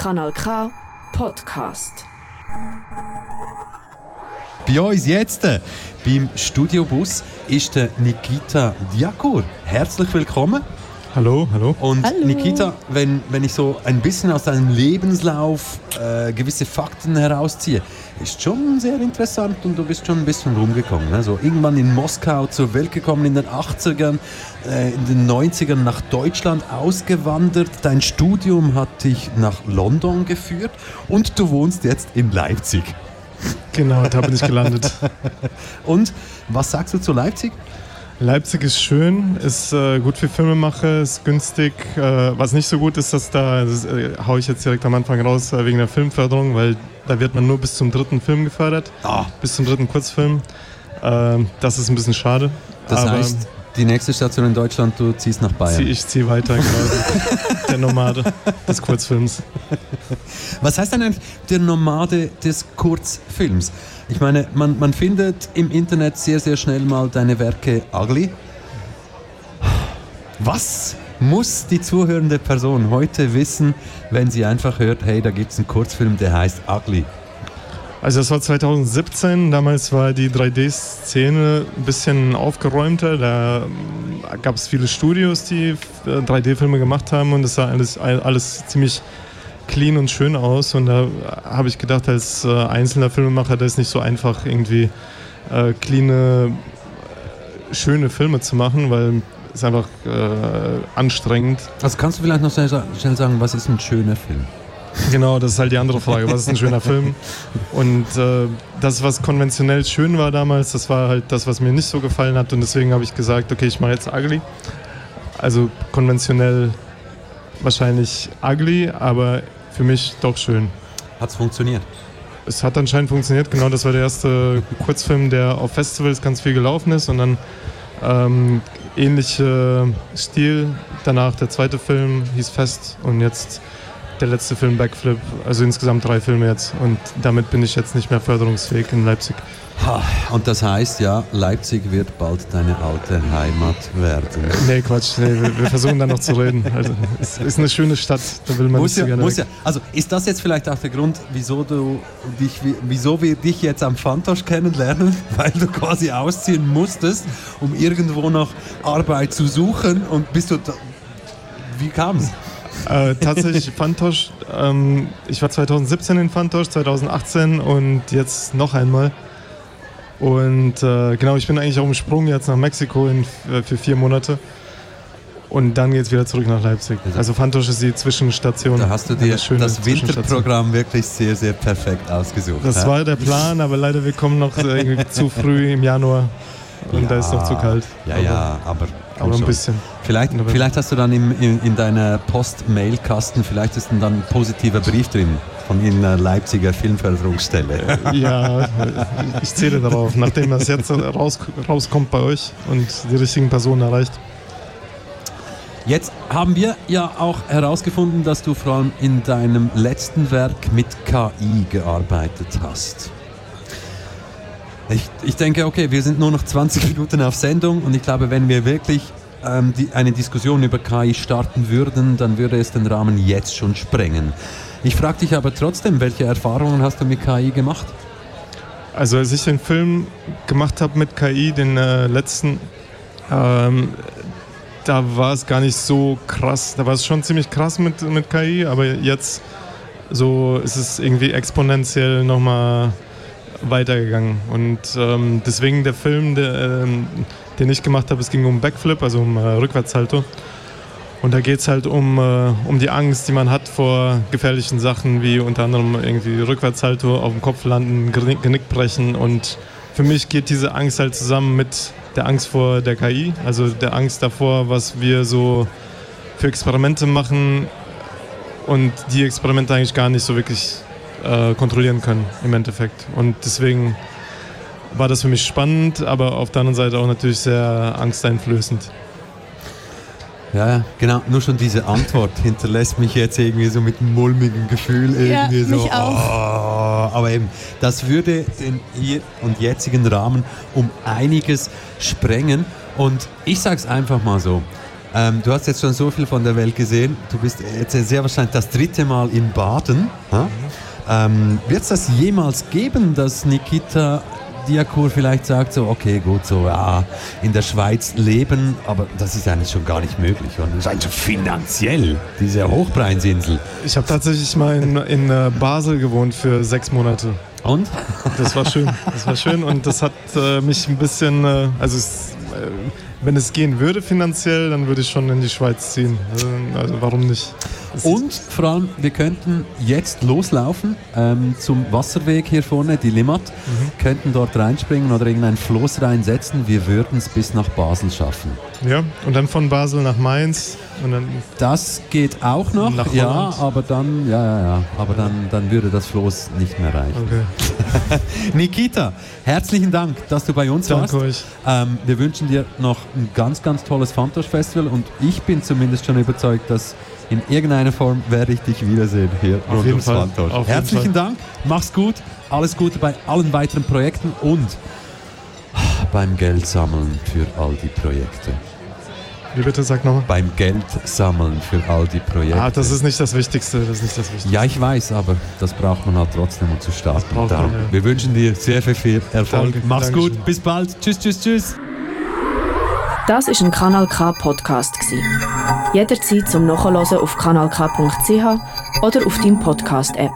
Kanal K Podcast. Bei uns jetzt äh, beim Studiobus ist der Nikita Diakur. Herzlich willkommen. Hallo, hallo. Und Hallo. Nikita, wenn, wenn ich so ein bisschen aus deinem Lebenslauf äh, gewisse Fakten herausziehe, ist schon sehr interessant und du bist schon ein bisschen rumgekommen. Also irgendwann in Moskau zur Welt gekommen in den 80ern, äh, in den 90ern nach Deutschland ausgewandert. Dein Studium hat dich nach London geführt und du wohnst jetzt in Leipzig. Genau, da bin ich gelandet. Und was sagst du zu Leipzig? Leipzig ist schön, ist äh, gut für Filmemacher, ist günstig. Äh, was nicht so gut ist, dass da, das äh, haue ich jetzt direkt am Anfang raus, äh, wegen der Filmförderung, weil da wird man nur bis zum dritten Film gefördert, Ah, bis zum dritten Kurzfilm. Ähm, das ist ein bisschen schade. das aber heißt, die nächste Station in Deutschland, du ziehst nach Bayern. ich ziehe weiter, genau. der Nomade des Kurzfilms. Was heißt denn eigentlich der Nomade des Kurzfilms? Ich meine, man, man findet im Internet sehr, sehr schnell mal deine Werke ugly. Was muss die zuhörende Person heute wissen, wenn sie einfach hört, hey, da gibt es einen Kurzfilm, der heißt Ugly? Also das war 2017, damals war die 3D-Szene ein bisschen aufgeräumter. Da gab es viele Studios, die äh, 3D-Filme gemacht haben und es sah alles, alles ziemlich clean und schön aus. Und da habe ich gedacht, als äh, einzelner Filmemacher, das ist nicht so einfach, irgendwie äh, cleane, äh, schöne Filme zu machen, weil es einfach äh, anstrengend. Also kannst du vielleicht noch schnell sagen, was ist ein schöner Film? Genau, das ist halt die andere Frage. Was ist ein schöner Film? Und äh, das, was konventionell schön war damals, das war halt das, was mir nicht so gefallen hat. Und deswegen habe ich gesagt, okay, ich mache jetzt Ugly. Also konventionell wahrscheinlich Ugly, aber für mich doch schön. Hat es funktioniert? Es hat anscheinend funktioniert. Genau, das war der erste Kurzfilm, der auf Festivals ganz viel gelaufen ist. Und dann ähm, ähnlicher Stil. Danach der zweite Film hieß Fest und jetzt der letzte Film Backflip. Also insgesamt drei Filme jetzt. Und damit bin ich jetzt nicht mehr förderungsfähig in Leipzig. Und das heißt ja, Leipzig wird bald deine alte Heimat werden. Nee, Quatsch. Nee, wir, wir versuchen da noch zu reden. Also, es ist eine schöne Stadt. Da will man Muss nicht so ja, gerne muss weg. ja. Also ist das jetzt vielleicht auch der Grund, wieso du dich, wieso wir dich jetzt am Fantosch kennenlernen, weil du quasi ausziehen musstest, um irgendwo noch Arbeit zu suchen und bist du da, wie kam's? Äh, tatsächlich Fantosch. Ähm, ich war 2017 in Fantosch, 2018 und jetzt noch einmal. Und äh, genau, ich bin eigentlich auch im Sprung jetzt nach Mexiko in, äh, für vier Monate. Und dann geht's wieder zurück nach Leipzig. Also Fantosch ist die Zwischenstation. Da hast du dir das. Winterprogramm wirklich sehr, sehr perfekt ausgesucht. Das hä? war der Plan, aber leider wir kommen noch äh, zu früh im Januar. Und da ist noch zu kalt. Ja, aber, ja, aber, Aber ein bisschen. Vielleicht, vielleicht hast du dann im, in, in deiner Post-Mail-Kasten, vielleicht ist dann ein positiver Brief drin von einer Leipziger Filmförderungsstelle. Ja, ich zähle darauf, nachdem das jetzt raus, rauskommt bei euch und die richtigen Personen erreicht. Jetzt haben wir ja auch herausgefunden, dass du vor allem in deinem letzten Werk mit KI gearbeitet hast. Ich, ich denke, okay, wir sind nur noch 20 Minuten auf Sendung und ich glaube, wenn wir wirklich ähm, die, eine Diskussion über KI starten würden, dann würde es den Rahmen jetzt schon sprengen. Ich frage dich aber trotzdem, welche Erfahrungen hast du mit KI gemacht? Also als ich den Film gemacht habe mit KI, den äh, letzten, ähm, da war es gar nicht so krass. Da war es schon ziemlich krass mit, mit KI, aber jetzt so ist es irgendwie exponentiell nochmal weitergegangen. Und ähm, deswegen der Film, der, ähm, den ich gemacht habe, es ging um Backflip, also um äh, Rückwärtssalto. Und da geht es halt um, äh, um die Angst, die man hat vor gefährlichen Sachen, wie unter anderem irgendwie Rückwärtssalto, auf dem Kopf landen, Genick, Genick brechen. Und für mich geht diese Angst halt zusammen mit der Angst vor der KI, also der Angst davor, was wir so für Experimente machen und die Experimente eigentlich gar nicht so wirklich äh, kontrollieren können im Endeffekt. Und deswegen war das für mich spannend, aber auf der anderen Seite auch natürlich sehr angsteinflößend. Ja, ja, genau. Nur schon diese Antwort hinterlässt mich jetzt irgendwie so mit einem mulmigen Gefühl Ja, irgendwie so. mich auch. Oh, aber eben, das würde den hier und jetzigen Rahmen um einiges sprengen. Und ich sag's einfach mal so: Ähm, du hast jetzt schon so viel von der Welt gesehen. Du bist jetzt sehr wahrscheinlich das dritte Mal in Baden. Mhm. Ähm, Wird es das jemals geben, dass Nikita Diakur vielleicht sagt so, okay, gut, so ja, in der Schweiz leben, aber das ist eigentlich schon gar nicht möglich. Und das ist eigentlich finanziell, diese Hochpreins'insel. Ich habe tatsächlich mal in, in äh, Basel gewohnt für sechs Monate. Und? Das war schön. Das war schön und das hat äh, mich ein bisschen, äh, also es, äh, wenn es gehen würde finanziell, dann würde ich schon in die Schweiz ziehen. Also, also warum nicht? Und vor allem, wir könnten jetzt loslaufen ähm, zum Wasserweg hier vorne, die Limmat, mhm. könnten dort reinspringen oder irgendein Floß reinsetzen. Wir würden es bis nach Basel schaffen. Ja, und dann von Basel nach Mainz. Das geht auch noch, ja, aber dann, ja, ja, ja, aber dann, dann würde das Floß nicht mehr reichen. Okay. Nikita, herzlichen Dank, dass du bei uns Danke warst. Euch. Ähm, wir wünschen dir noch ein ganz, ganz tolles Fantosch Festival und ich bin zumindest schon überzeugt, dass in irgendeiner Form werde ich dich wiedersehen hier Auf jeden Fall. Auf Herzlichen Dank, mach's gut, alles Gute bei allen weiteren Projekten und beim Geld sammeln für all die Projekte. Wie bitte, sag nochmal? Beim Geld sammeln für all die Projekte. Ah, das ist nicht das Wichtigste. Das ist nicht das Wichtigste. Ja, ich weiß, aber das braucht man halt trotzdem, um zu starten. Man, ja. Wir wünschen dir sehr, sehr viel Erfolg. Danke, Mach's Dankeschön. gut, bis bald. Tschüss, tschüss, tschüss. Das ist ein Kanal K Podcast Jederzeit zum Nachhören auf kanalk.ch oder auf deinem Podcast App.